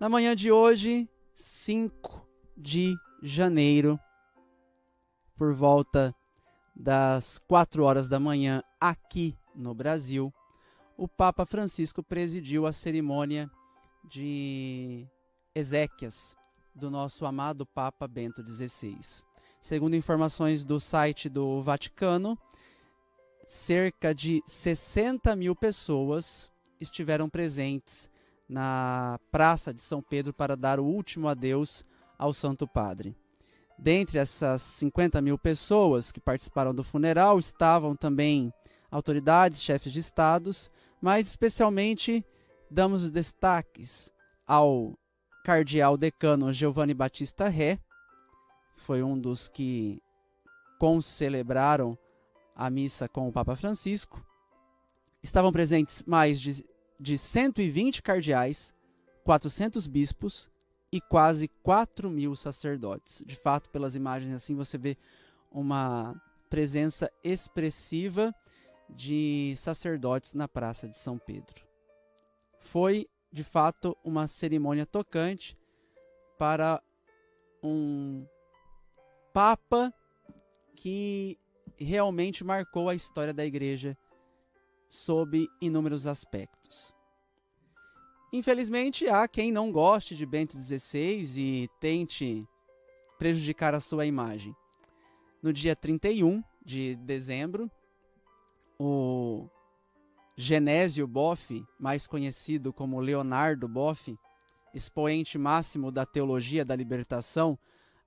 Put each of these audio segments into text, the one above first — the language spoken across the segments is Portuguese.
Na manhã de hoje, 5 de janeiro, por volta das 4 horas da manhã, aqui no Brasil, o Papa Francisco presidiu a cerimônia de Ezequias do nosso amado Papa Bento XVI. Segundo informações do site do Vaticano, cerca de 60 mil pessoas estiveram presentes na Praça de São Pedro para dar o último adeus ao Santo Padre. Dentre essas 50 mil pessoas que participaram do funeral estavam também autoridades, chefes de estados, mas especialmente damos destaques ao cardeal decano Giovanni Battista Ré, foi um dos que concelebraram a missa com o Papa Francisco. Estavam presentes mais de, de 120 cardeais, 400 bispos e quase 4 mil sacerdotes. De fato, pelas imagens assim, você vê uma presença expressiva de sacerdotes na Praça de São Pedro. Foi, de fato, uma cerimônia tocante para um Papa que realmente marcou a história da igreja sob inúmeros aspectos. Infelizmente, há quem não goste de Bento XVI e tente prejudicar a sua imagem. No dia 31 de dezembro, o Genésio Boff, mais conhecido como Leonardo Boff, expoente máximo da teologia da libertação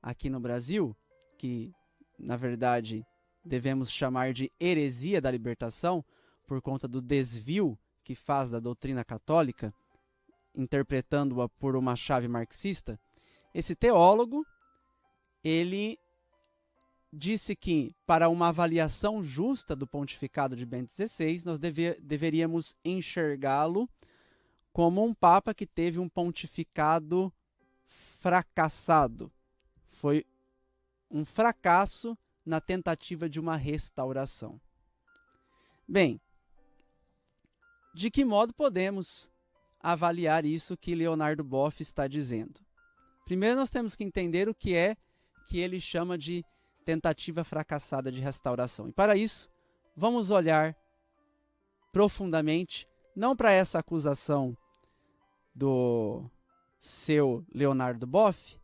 aqui no Brasil, que na verdade devemos chamar de heresia da libertação, por conta do desvio que faz da doutrina católica, interpretando-a por uma chave marxista, esse teólogo, ele disse que para uma avaliação justa do pontificado de Bento XVI, nós deve, deveríamos enxergá-lo como um papa que teve um pontificado fracassado. Foi um fracasso na tentativa de uma restauração. Bem, de que modo podemos avaliar isso que Leonardo Boff está dizendo? Primeiro, nós temos que entender o que é que ele chama de tentativa fracassada de restauração. E para isso, vamos olhar profundamente, não para essa acusação do seu Leonardo Boff,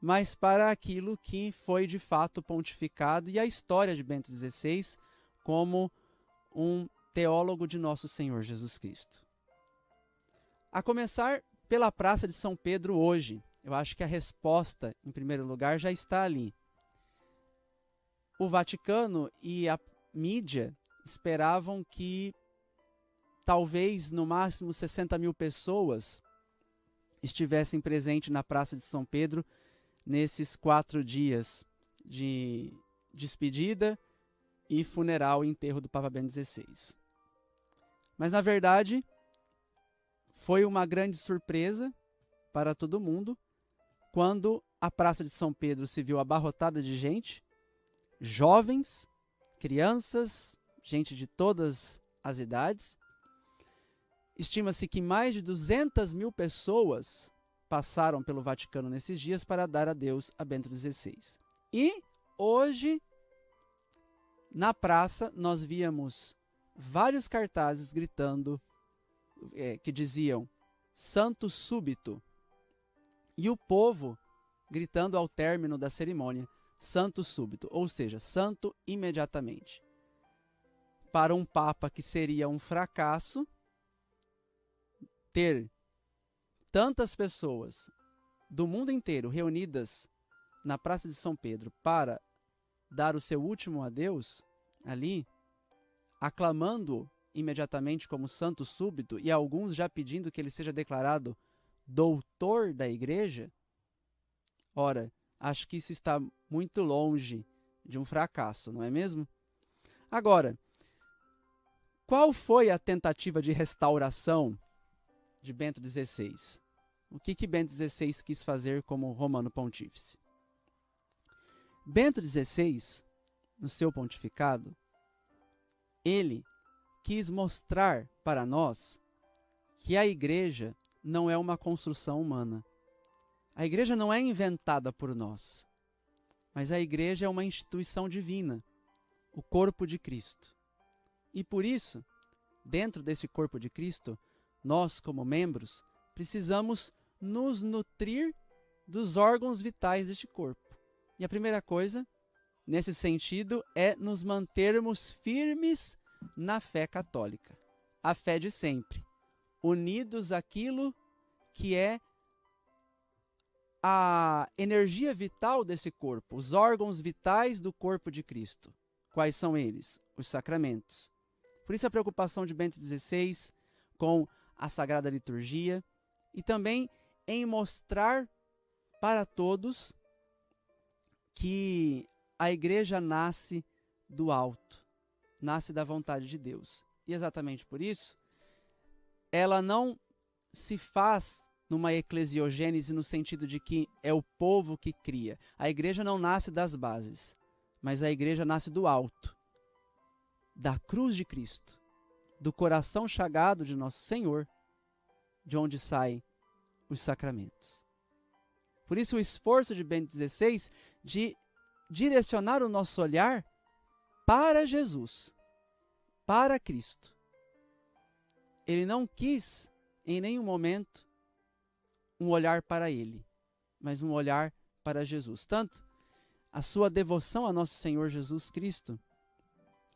mas para aquilo que foi de fato pontificado e a história de Bento XVI como um teólogo de nosso Senhor Jesus Cristo. A começar pela Praça de São Pedro hoje, eu acho que a resposta, em primeiro lugar, já está ali. O Vaticano e a mídia esperavam que talvez no máximo 60 mil pessoas estivessem presentes na Praça de São Pedro nesses quatro dias de despedida e funeral e enterro do Papa Bento XVI. Mas na verdade foi uma grande surpresa para todo mundo quando a Praça de São Pedro se viu abarrotada de gente, jovens, crianças, gente de todas as idades. Estima-se que mais de 200 mil pessoas passaram pelo Vaticano nesses dias para dar adeus a Bento XVI. E hoje, na praça, nós víamos vários cartazes gritando é, que diziam Santo Súbito. E o povo gritando ao término da cerimônia Santo Súbito, ou seja, santo imediatamente. Para um papa que seria um fracasso, ter tantas pessoas do mundo inteiro reunidas na Praça de São Pedro para dar o seu último adeus ali, aclamando imediatamente como santo súbito e alguns já pedindo que ele seja declarado doutor da igreja, ora, acho que isso está muito longe de um fracasso, não é mesmo? Agora, qual foi a tentativa de restauração de Bento XVI? O que, que Bento XVI quis fazer como romano pontífice? Bento XVI, no seu pontificado, ele quis mostrar para nós que a igreja não é uma construção humana. A igreja não é inventada por nós, mas a igreja é uma instituição divina, o corpo de Cristo. E por isso, dentro desse corpo de Cristo, nós, como membros, precisamos nos nutrir dos órgãos vitais deste corpo. E a primeira coisa, nesse sentido, é nos mantermos firmes na fé católica, a fé de sempre, unidos àquilo que é a energia vital desse corpo, os órgãos vitais do corpo de Cristo. Quais são eles? Os sacramentos. Por isso a preocupação de Bento XVI com a Sagrada Liturgia e também em mostrar para todos que a igreja nasce do alto, nasce da vontade de Deus. E exatamente por isso, ela não se faz numa eclesiogênese no sentido de que é o povo que cria. A igreja não nasce das bases, mas a igreja nasce do alto, da cruz de Cristo, do coração chagado de nosso Senhor, de onde saem os sacramentos. Por isso, o esforço de Bento XVI de direcionar o nosso olhar para Jesus, para Cristo. Ele não quis, em nenhum momento, um olhar para ele, mas um olhar para Jesus. Tanto a sua devoção a nosso Senhor Jesus Cristo,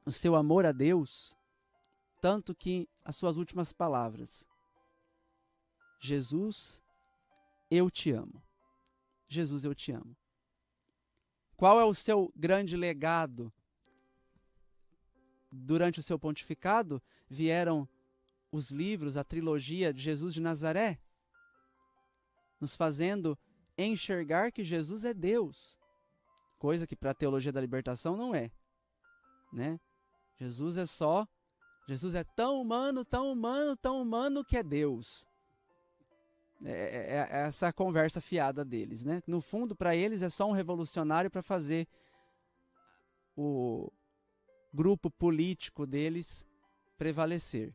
o seu amor a Deus, tanto que as suas últimas palavras: Jesus, eu te amo. Jesus, eu te amo. Qual é o seu grande legado? Durante o seu pontificado, vieram os livros, a trilogia de Jesus de Nazaré, nos fazendo enxergar que Jesus é Deus, coisa que para a teologia da libertação não é, né? Jesus é só, Jesus é tão humano, tão humano, tão humano que é Deus. É, é, é essa conversa fiada deles, né? No fundo, para eles é só um revolucionário para fazer o grupo político deles prevalecer.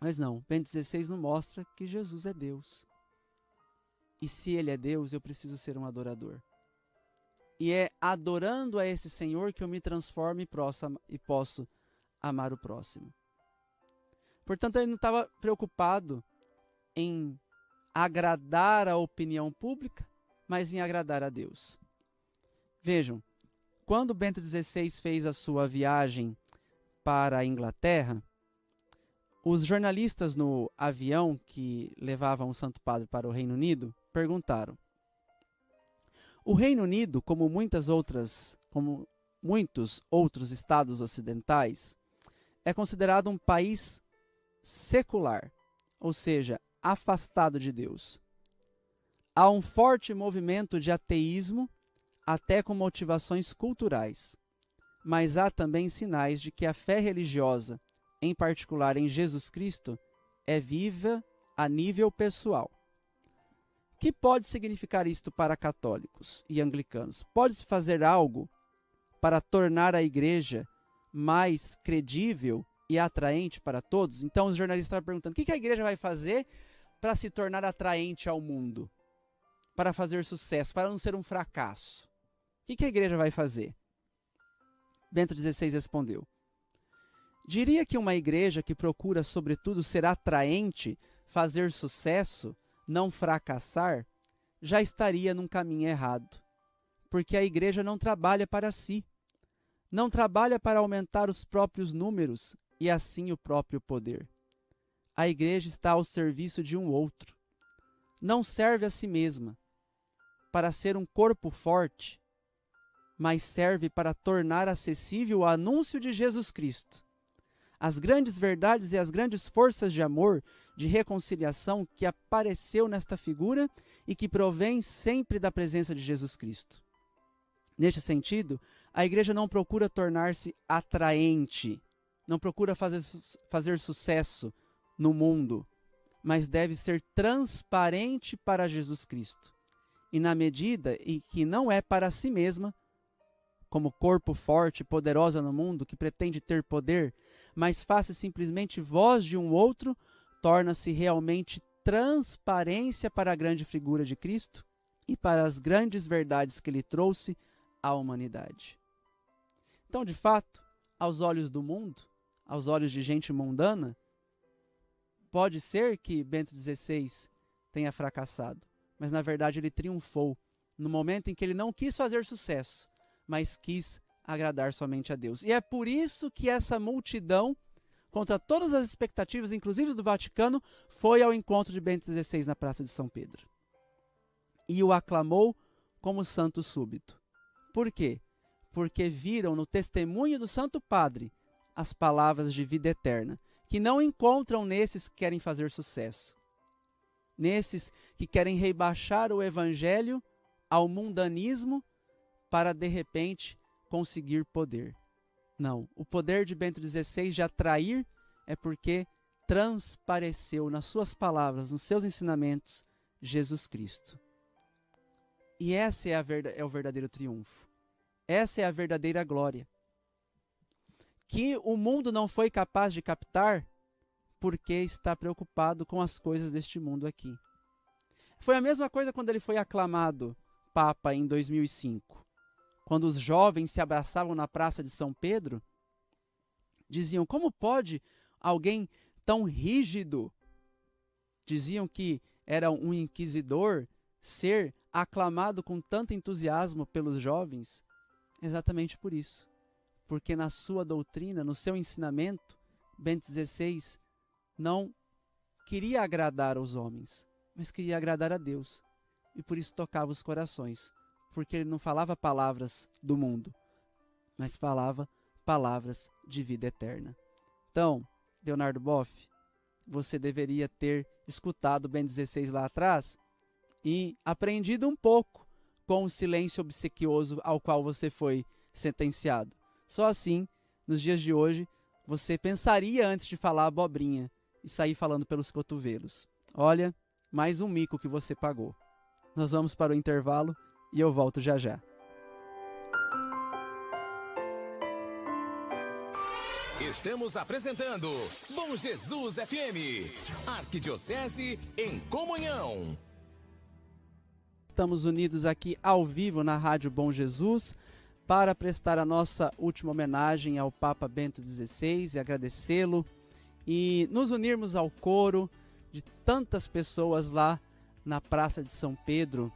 Mas não, Bento XVI não mostra que Jesus é Deus. E se ele é Deus, eu preciso ser um adorador. E é adorando a esse Senhor que eu me transformo e posso amar o próximo. Portanto, ele não estava preocupado em agradar a opinião pública, mas em agradar a Deus. Vejam, quando Bento XVI fez a sua viagem para a Inglaterra, os jornalistas no avião que levavam o Santo Padre para o Reino Unido perguntaram: O Reino Unido, como muitas outras, como muitos outros estados ocidentais, é considerado um país secular, ou seja, afastado de Deus. Há um forte movimento de ateísmo, até com motivações culturais. Mas há também sinais de que a fé religiosa, em particular em Jesus Cristo, é viva a nível pessoal que pode significar isto para católicos e anglicanos? Pode-se fazer algo para tornar a igreja mais credível e atraente para todos? Então os jornalistas estavam perguntando: o que a igreja vai fazer para se tornar atraente ao mundo? Para fazer sucesso, para não ser um fracasso? O que a igreja vai fazer? Bento XVI respondeu: Diria que uma igreja que procura, sobretudo, ser atraente, fazer sucesso, não fracassar, já estaria num caminho errado. Porque a igreja não trabalha para si. Não trabalha para aumentar os próprios números e assim o próprio poder. A igreja está ao serviço de um outro. Não serve a si mesma para ser um corpo forte, mas serve para tornar acessível o anúncio de Jesus Cristo as grandes verdades e as grandes forças de amor, de reconciliação que apareceu nesta figura e que provém sempre da presença de Jesus Cristo. Neste sentido, a igreja não procura tornar-se atraente, não procura fazer, fazer sucesso no mundo, mas deve ser transparente para Jesus Cristo. E na medida em que não é para si mesma, como corpo forte, poderosa no mundo, que pretende ter poder, mas faça simplesmente voz de um outro, torna-se realmente transparência para a grande figura de Cristo e para as grandes verdades que ele trouxe à humanidade. Então, de fato, aos olhos do mundo, aos olhos de gente mundana, pode ser que Bento XVI tenha fracassado, mas na verdade ele triunfou no momento em que ele não quis fazer sucesso, mas quis agradar somente a Deus. E é por isso que essa multidão, contra todas as expectativas, inclusive do Vaticano, foi ao encontro de Bento XVI na Praça de São Pedro. E o aclamou como santo súbito. Por quê? Porque viram no testemunho do Santo Padre as palavras de vida eterna, que não encontram nesses que querem fazer sucesso. Nesses que querem rebaixar o evangelho ao mundanismo para de repente conseguir poder. Não, o poder de Bento XVI de atrair é porque transpareceu nas suas palavras, nos seus ensinamentos, Jesus Cristo. E essa é, a é o verdadeiro triunfo. Essa é a verdadeira glória. Que o mundo não foi capaz de captar porque está preocupado com as coisas deste mundo aqui. Foi a mesma coisa quando ele foi aclamado Papa em 2005 quando os jovens se abraçavam na praça de São Pedro, diziam: como pode alguém tão rígido? Diziam que era um inquisidor ser aclamado com tanto entusiasmo pelos jovens. Exatamente por isso. Porque na sua doutrina, no seu ensinamento, Bento XVI não queria agradar aos homens, mas queria agradar a Deus. E por isso tocava os corações porque ele não falava palavras do mundo, mas falava palavras de vida eterna. Então, Leonardo Boff, você deveria ter escutado Ben 16 lá atrás e aprendido um pouco com o silêncio obsequioso ao qual você foi sentenciado. Só assim, nos dias de hoje, você pensaria antes de falar abobrinha e sair falando pelos cotovelos. Olha, mais um mico que você pagou. Nós vamos para o intervalo e eu volto já já. Estamos apresentando Bom Jesus FM, Arquidiocese em Comunhão. Estamos unidos aqui ao vivo na Rádio Bom Jesus para prestar a nossa última homenagem ao Papa Bento XVI e agradecê-lo e nos unirmos ao coro de tantas pessoas lá na Praça de São Pedro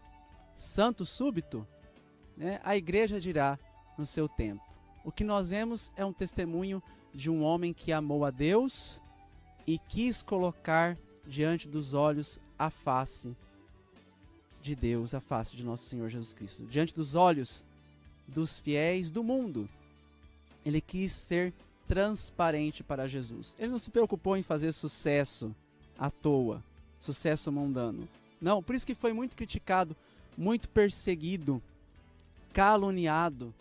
santo súbito, né, a igreja dirá no seu tempo. O que nós vemos é um testemunho de um homem que amou a Deus e quis colocar diante dos olhos a face de Deus, a face de nosso Senhor Jesus Cristo. Diante dos olhos dos fiéis do mundo, ele quis ser transparente para Jesus. Ele não se preocupou em fazer sucesso à toa, sucesso mundano. Não, por isso que foi muito criticado muito perseguido, caluniado,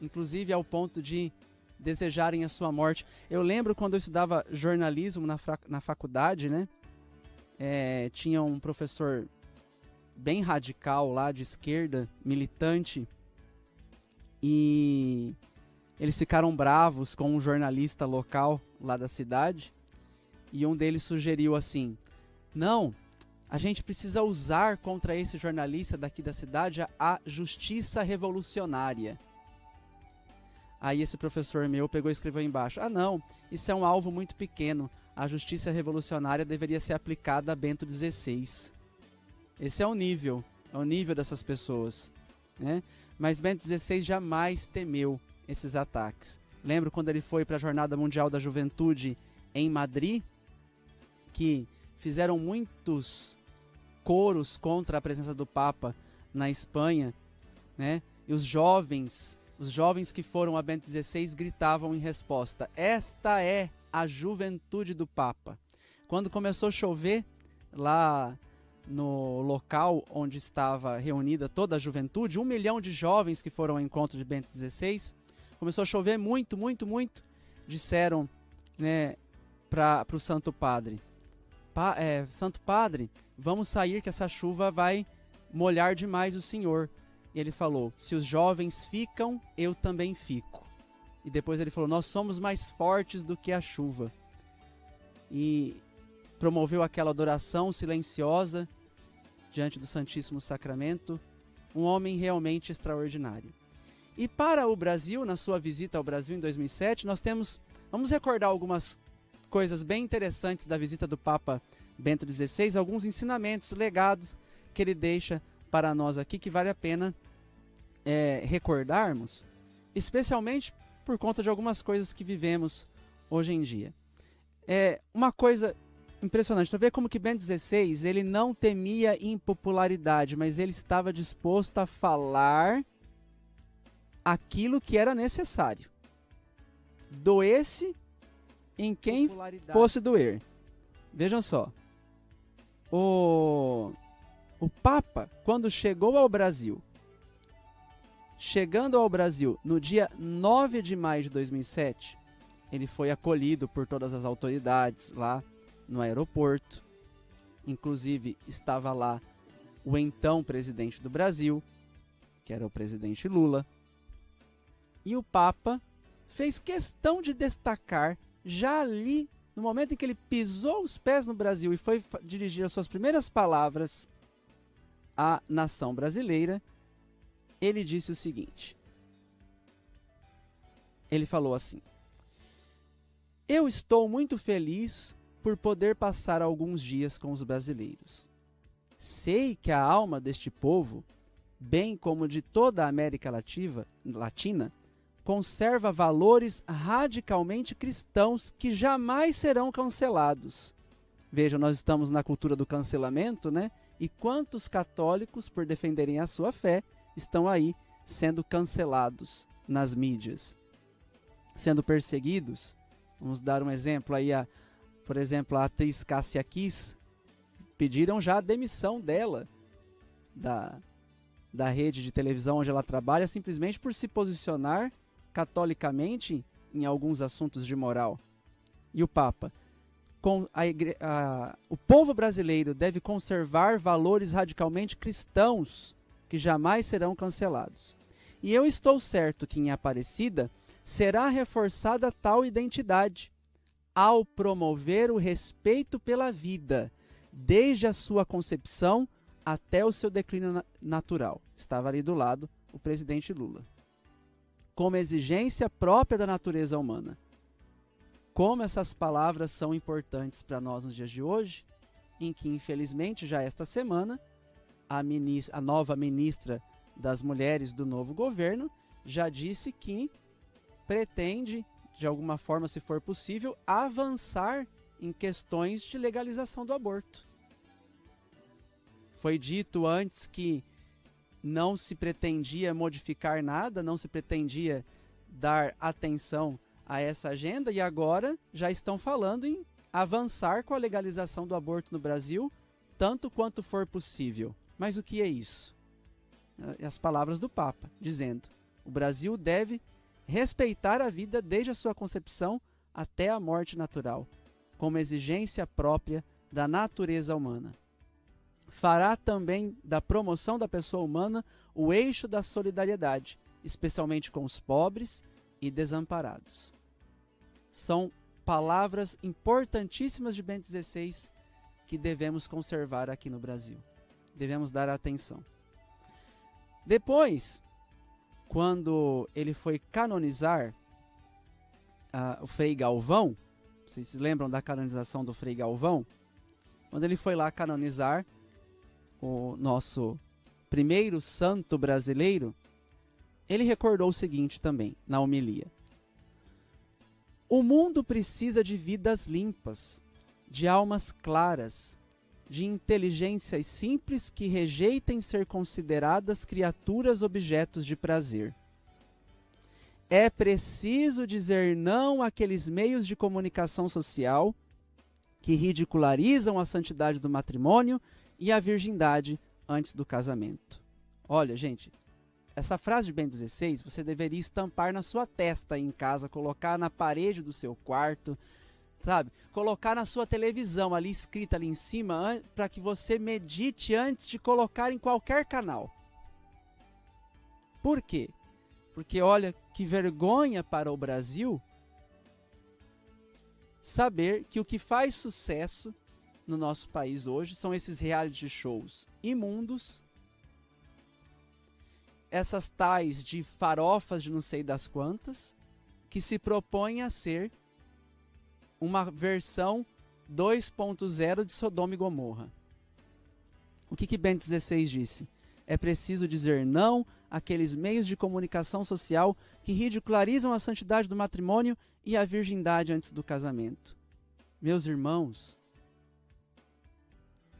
inclusive ao ponto de desejarem a sua morte. Eu lembro quando eu estudava jornalismo na, na faculdade, né? É, tinha um professor bem radical lá de esquerda, militante, e eles ficaram bravos com um jornalista local lá da cidade, e um deles sugeriu assim: não, a gente precisa usar contra esse jornalista daqui da cidade a justiça revolucionária. Aí esse professor meu pegou e escreveu embaixo: Ah, não, isso é um alvo muito pequeno. A justiça revolucionária deveria ser aplicada a Bento XVI. Esse é o nível, é o nível dessas pessoas. Né? Mas Bento XVI jamais temeu esses ataques. Lembro quando ele foi para a Jornada Mundial da Juventude em Madrid, que fizeram muitos coros contra a presença do Papa na Espanha, né? E os jovens, os jovens que foram a Bento XVI gritavam em resposta: "Esta é a juventude do Papa". Quando começou a chover lá no local onde estava reunida toda a juventude, um milhão de jovens que foram ao encontro de Bento XVI, começou a chover muito, muito, muito. Disseram né, para o Santo Padre: pa, é, Santo Padre, vamos sair que essa chuva vai molhar demais o Senhor. E ele falou: Se os jovens ficam, eu também fico. E depois ele falou: Nós somos mais fortes do que a chuva. E promoveu aquela adoração silenciosa diante do Santíssimo Sacramento, um homem realmente extraordinário. E para o Brasil, na sua visita ao Brasil em 2007, nós temos, vamos recordar algumas coisas bem interessantes da visita do Papa Bento XVI, alguns ensinamentos, legados que ele deixa para nós aqui que vale a pena é, recordarmos, especialmente por conta de algumas coisas que vivemos hoje em dia. É uma coisa impressionante, para ver como que Bento XVI ele não temia impopularidade, mas ele estava disposto a falar aquilo que era necessário. Doesse em quem fosse doer. Vejam só. O, o Papa, quando chegou ao Brasil, chegando ao Brasil no dia 9 de maio de 2007, ele foi acolhido por todas as autoridades lá no aeroporto. Inclusive, estava lá o então presidente do Brasil, que era o presidente Lula. E o Papa fez questão de destacar, já ali, no momento em que ele pisou os pés no Brasil e foi dirigir as suas primeiras palavras à nação brasileira, ele disse o seguinte: ele falou assim: Eu estou muito feliz por poder passar alguns dias com os brasileiros. Sei que a alma deste povo, bem como de toda a América Lativa, Latina, conserva valores radicalmente cristãos que jamais serão cancelados. Veja, nós estamos na cultura do cancelamento, né? E quantos católicos, por defenderem a sua fé, estão aí sendo cancelados nas mídias, sendo perseguidos. Vamos dar um exemplo aí a por exemplo, a atriz Cássia Kiss pediram já a demissão dela da da rede de televisão onde ela trabalha simplesmente por se posicionar catolicamente em alguns assuntos de moral. E o Papa, com a, igre... a... o povo brasileiro deve conservar valores radicalmente cristãos que jamais serão cancelados. E eu estou certo que em Aparecida será reforçada tal identidade ao promover o respeito pela vida, desde a sua concepção até o seu declínio natural. Estava ali do lado o presidente Lula. Como exigência própria da natureza humana. Como essas palavras são importantes para nós nos dias de hoje, em que, infelizmente, já esta semana, a, ministra, a nova ministra das Mulheres do novo governo já disse que pretende, de alguma forma, se for possível, avançar em questões de legalização do aborto. Foi dito antes que não se pretendia modificar nada, não se pretendia dar atenção a essa agenda e agora já estão falando em avançar com a legalização do aborto no Brasil, tanto quanto for possível. Mas o que é isso? As palavras do Papa, dizendo: o Brasil deve respeitar a vida desde a sua concepção até a morte natural, como exigência própria da natureza humana. Fará também da promoção da pessoa humana o eixo da solidariedade, especialmente com os pobres e desamparados. São palavras importantíssimas de Bento XVI que devemos conservar aqui no Brasil devemos dar atenção. Depois, quando ele foi canonizar uh, o Frei Galvão, vocês se lembram da canonização do Frei Galvão? Quando ele foi lá canonizar o nosso primeiro santo brasileiro, ele recordou o seguinte também na homilia: O mundo precisa de vidas limpas, de almas claras, de inteligências simples que rejeitem ser consideradas criaturas objetos de prazer. É preciso dizer não àqueles meios de comunicação social que ridicularizam a santidade do matrimônio e a virgindade antes do casamento. Olha, gente, essa frase de Ben 16 você deveria estampar na sua testa em casa, colocar na parede do seu quarto, sabe? Colocar na sua televisão ali escrita ali em cima para que você medite antes de colocar em qualquer canal. Por quê? Porque olha que vergonha para o Brasil saber que o que faz sucesso no nosso país hoje são esses reality shows imundos, essas tais de farofas de não sei das quantas, que se propõem a ser uma versão 2.0 de Sodoma e Gomorra. O que, que Bento XVI disse? É preciso dizer não àqueles meios de comunicação social que ridicularizam a santidade do matrimônio e a virgindade antes do casamento. Meus irmãos,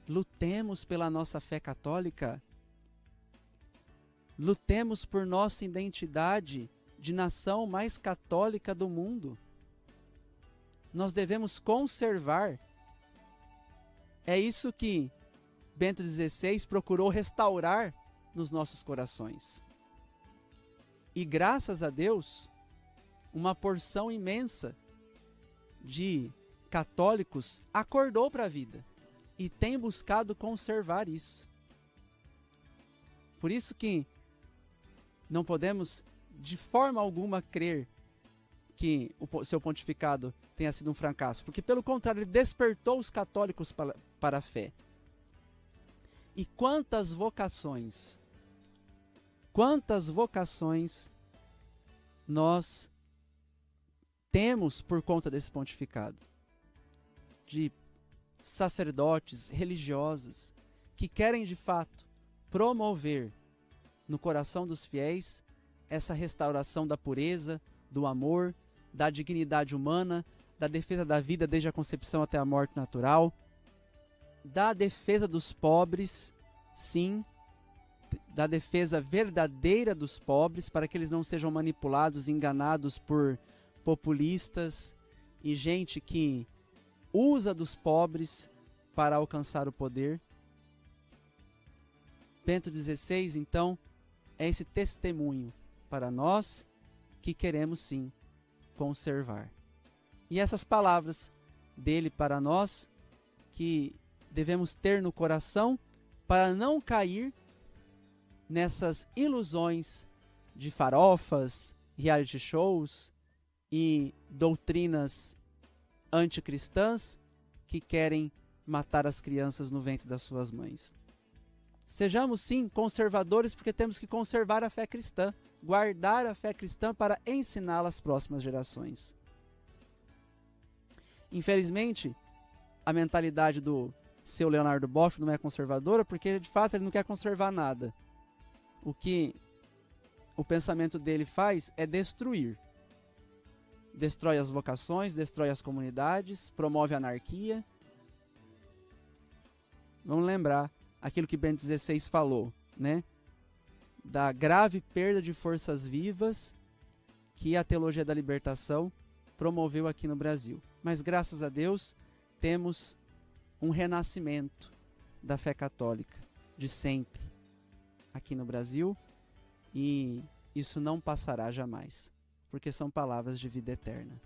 lutemos pela nossa fé católica, lutemos por nossa identidade de nação mais católica do mundo. Nós devemos conservar. É isso que Bento XVI procurou restaurar nos nossos corações. E graças a Deus, uma porção imensa de católicos acordou para a vida e tem buscado conservar isso. Por isso que não podemos de forma alguma crer que o seu pontificado tenha sido um fracasso, porque pelo contrário, ele despertou os católicos para, para a fé. E quantas vocações, quantas vocações nós temos por conta desse pontificado? De sacerdotes, religiosos, que querem de fato promover no coração dos fiéis essa restauração da pureza, do amor, da dignidade humana, da defesa da vida desde a concepção até a morte natural, da defesa dos pobres, sim, da defesa verdadeira dos pobres, para que eles não sejam manipulados, enganados por populistas e gente que usa dos pobres para alcançar o poder. Bento XVI, então, é esse testemunho para nós que queremos sim conservar. E essas palavras dele para nós que devemos ter no coração para não cair nessas ilusões de farofas, reality shows e doutrinas anticristãs que querem matar as crianças no ventre das suas mães. Sejamos sim conservadores porque temos que conservar a fé cristã, guardar a fé cristã para ensiná-la às próximas gerações. Infelizmente, a mentalidade do seu Leonardo Boff não é conservadora porque de fato ele não quer conservar nada. O que o pensamento dele faz é destruir destrói as vocações, destrói as comunidades, promove a anarquia. Vamos lembrar aquilo que Bento XVI falou, né? Da grave perda de forças vivas que a teologia da libertação promoveu aqui no Brasil. Mas graças a Deus temos um renascimento da fé católica de sempre aqui no Brasil e isso não passará jamais porque são palavras de vida eterna.